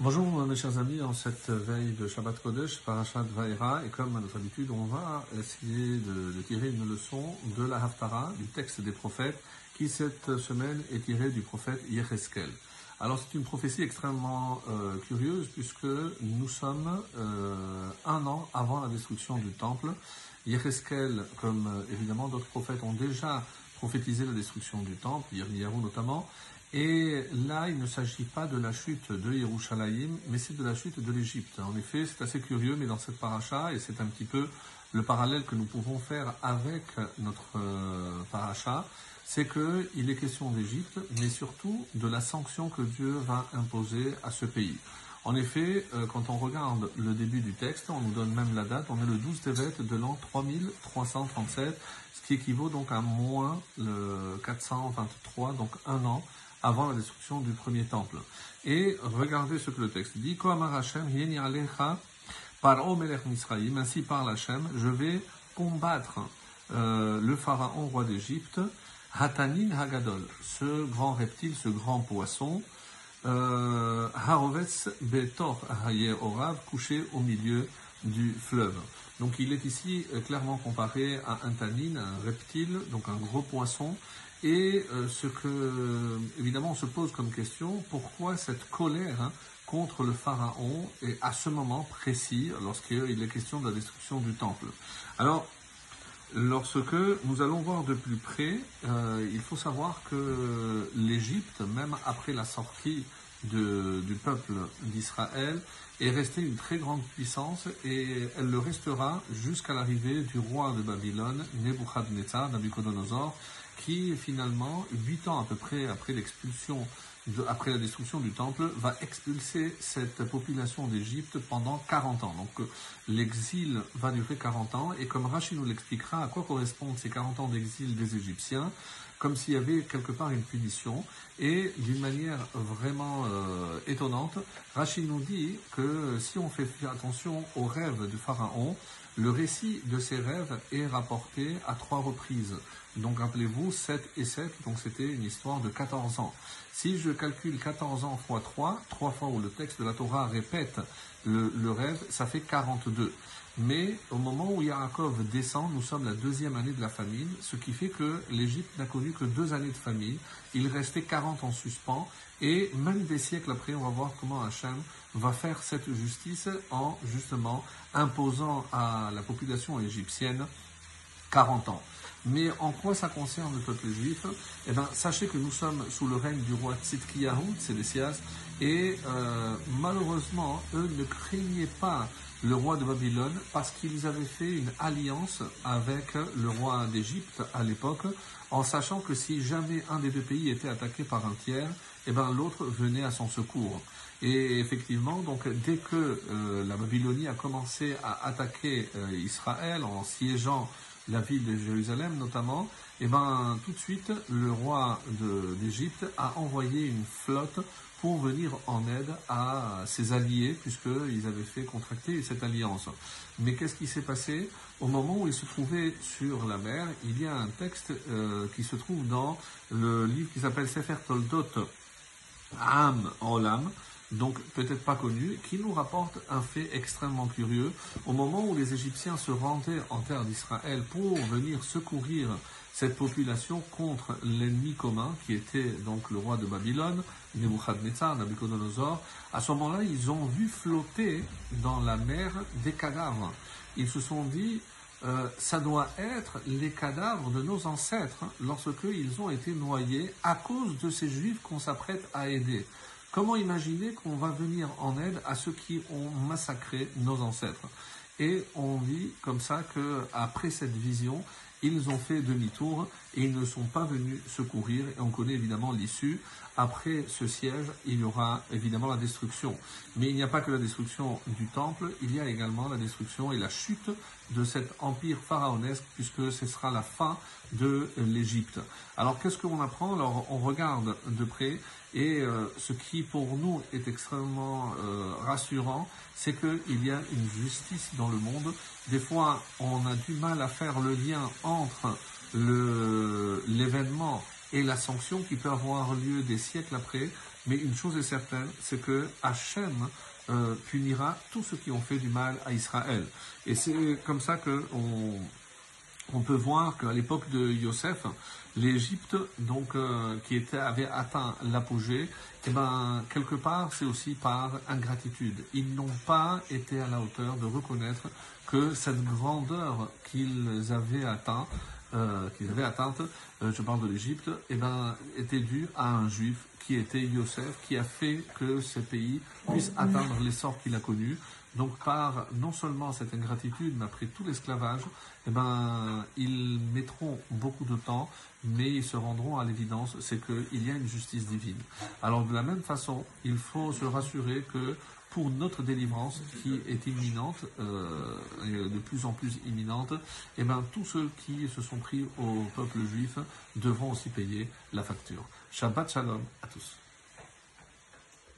Bonjour mes chers amis, en cette veille de Shabbat Kodesh, Parashat Vaera, et comme à notre habitude, on va essayer de, tirer une leçon de la Haftara, du texte des prophètes, qui cette semaine est tiré du prophète Yecheskel. Alors c'est une prophétie extrêmement euh, curieuse puisque nous sommes euh, un an avant la destruction du temple. Yecheskel, comme euh, évidemment d'autres prophètes ont déjà prophétisé la destruction du temple, Yirmiyahu notamment, et là, il ne s'agit pas de la chute de Yerushalayim, mais c'est de la chute de l'Égypte. En effet, c'est assez curieux, mais dans cette paracha, et c'est un petit peu le parallèle que nous pouvons faire avec notre euh, paracha, c'est qu'il est question d'Égypte, mais surtout de la sanction que Dieu va imposer à ce pays. En effet, euh, quand on regarde le début du texte, on nous donne même la date, on est le 12 Tevet de l'an 3337, ce qui équivaut donc à moins le 423, donc un an avant la destruction du premier temple. Et regardez ce que le texte dit. Ainsi parle Hachem, je vais combattre euh, le pharaon roi d'Égypte, Hatanin Hagadol, ce grand reptile, ce grand poisson, euh, Harovetz Betor Orav, couché au milieu du fleuve. Donc il est ici euh, clairement comparé à un tanin, un reptile, donc un gros poisson, et euh, ce que, évidemment, on se pose comme question, pourquoi cette colère hein, contre le pharaon est à ce moment précis, lorsqu'il est question de la destruction du temple? Alors, lorsque nous allons voir de plus près, euh, il faut savoir que l'Égypte, même après la sortie du peuple d'Israël, est restée une très grande puissance et elle le restera jusqu'à l'arrivée du roi de Babylone, Nebuchadnezzar, Nabucodonosor, qui finalement, huit ans à peu près après l'expulsion, après la destruction du temple, va expulser cette population d'Égypte pendant 40 ans. Donc euh, l'exil va durer 40 ans, et comme Rachid nous l'expliquera, à quoi correspondent ces 40 ans d'exil des Égyptiens comme s'il y avait quelque part une punition. Et d'une manière vraiment euh, étonnante, Rachid nous dit que si on fait attention aux rêves du pharaon, le récit de ces rêves est rapporté à trois reprises. Donc rappelez-vous, 7 et 7, donc c'était une histoire de 14 ans. Si je calcule 14 ans fois 3, trois fois où le texte de la Torah répète le, le rêve, ça fait 42. Mais au moment où Yaakov descend, nous sommes la deuxième année de la famine, ce qui fait que l'Égypte n'a connu que deux années de famine. Il restait 40 en suspens, et même des siècles après, on va voir comment Hachem va faire cette justice en justement imposant à la population égyptienne 40 ans. Mais en quoi ça concerne le peuple juif? Eh bien, sachez que nous sommes sous le règne du roi Tzidkiyahu, Sédécias, et euh, malheureusement, eux ne craignaient pas le roi de Babylone parce qu'ils avaient fait une alliance avec le roi d'Égypte à l'époque, en sachant que si jamais un des deux pays était attaqué par un tiers, eh ben l'autre venait à son secours. Et effectivement, donc dès que euh, la Babylonie a commencé à attaquer euh, Israël en siégeant la ville de Jérusalem notamment, eh ben tout de suite le roi d'Égypte a envoyé une flotte pour venir en aide à ses alliés, puisqu'ils avaient fait contracter cette alliance. Mais qu'est-ce qui s'est passé? Au moment où ils se trouvaient sur la mer, il y a un texte euh, qui se trouve dans le livre qui s'appelle Sefer Toldot Am Olam, donc peut-être pas connu, qui nous rapporte un fait extrêmement curieux. Au moment où les Égyptiens se rendaient en terre d'Israël pour venir secourir cette population contre l'ennemi commun, qui était donc le roi de Babylone, Nebuchadnezzar, Nabucodonosor, à ce moment-là, ils ont vu flotter dans la mer des cadavres. Ils se sont dit, euh, ça doit être les cadavres de nos ancêtres lorsque ils ont été noyés à cause de ces juifs qu'on s'apprête à aider. Comment imaginer qu'on va venir en aide à ceux qui ont massacré nos ancêtres? Et on dit comme ça que après cette vision, ils ont fait demi-tour et ils ne sont pas venus secourir. Et on connaît évidemment l'issue. Après ce siège, il y aura évidemment la destruction. Mais il n'y a pas que la destruction du temple, il y a également la destruction et la chute de cet empire pharaonesque, puisque ce sera la fin de l'Égypte. Alors qu'est-ce qu'on apprend? Alors on regarde de près, et euh, ce qui pour nous est extrêmement euh, rassurant, c'est qu'il y a une justice dans le monde. Des fois, on a du mal à faire le lien entre l'événement et la sanction qui peut avoir lieu des siècles après. Mais une chose est certaine, c'est que Hachem euh, punira tous ceux qui ont fait du mal à Israël. Et c'est comme ça que on, peut voir qu'à l'époque de Yosef, l'Égypte, donc euh, qui était, avait atteint l'apogée, eh ben quelque part c'est aussi par ingratitude. Ils n'ont pas été à la hauteur de reconnaître que cette grandeur qu'ils avaient atteint, euh, qu'ils avaient atteinte, euh, je parle de l'Égypte, eh ben était due à un juif qui était Yosef, qui a fait que ce pays puisse atteindre l'essor qu'il a connu. Donc par non seulement cette ingratitude, mais après tout l'esclavage, eh ben, ils mettront beaucoup de temps, mais ils se rendront à l'évidence, c'est qu'il y a une justice divine. Alors de la même façon, il faut se rassurer que pour notre délivrance qui est imminente, euh, de plus en plus imminente, eh ben, tous ceux qui se sont pris au peuple juif devront aussi payer la facture. Shabbat Shalom à tous.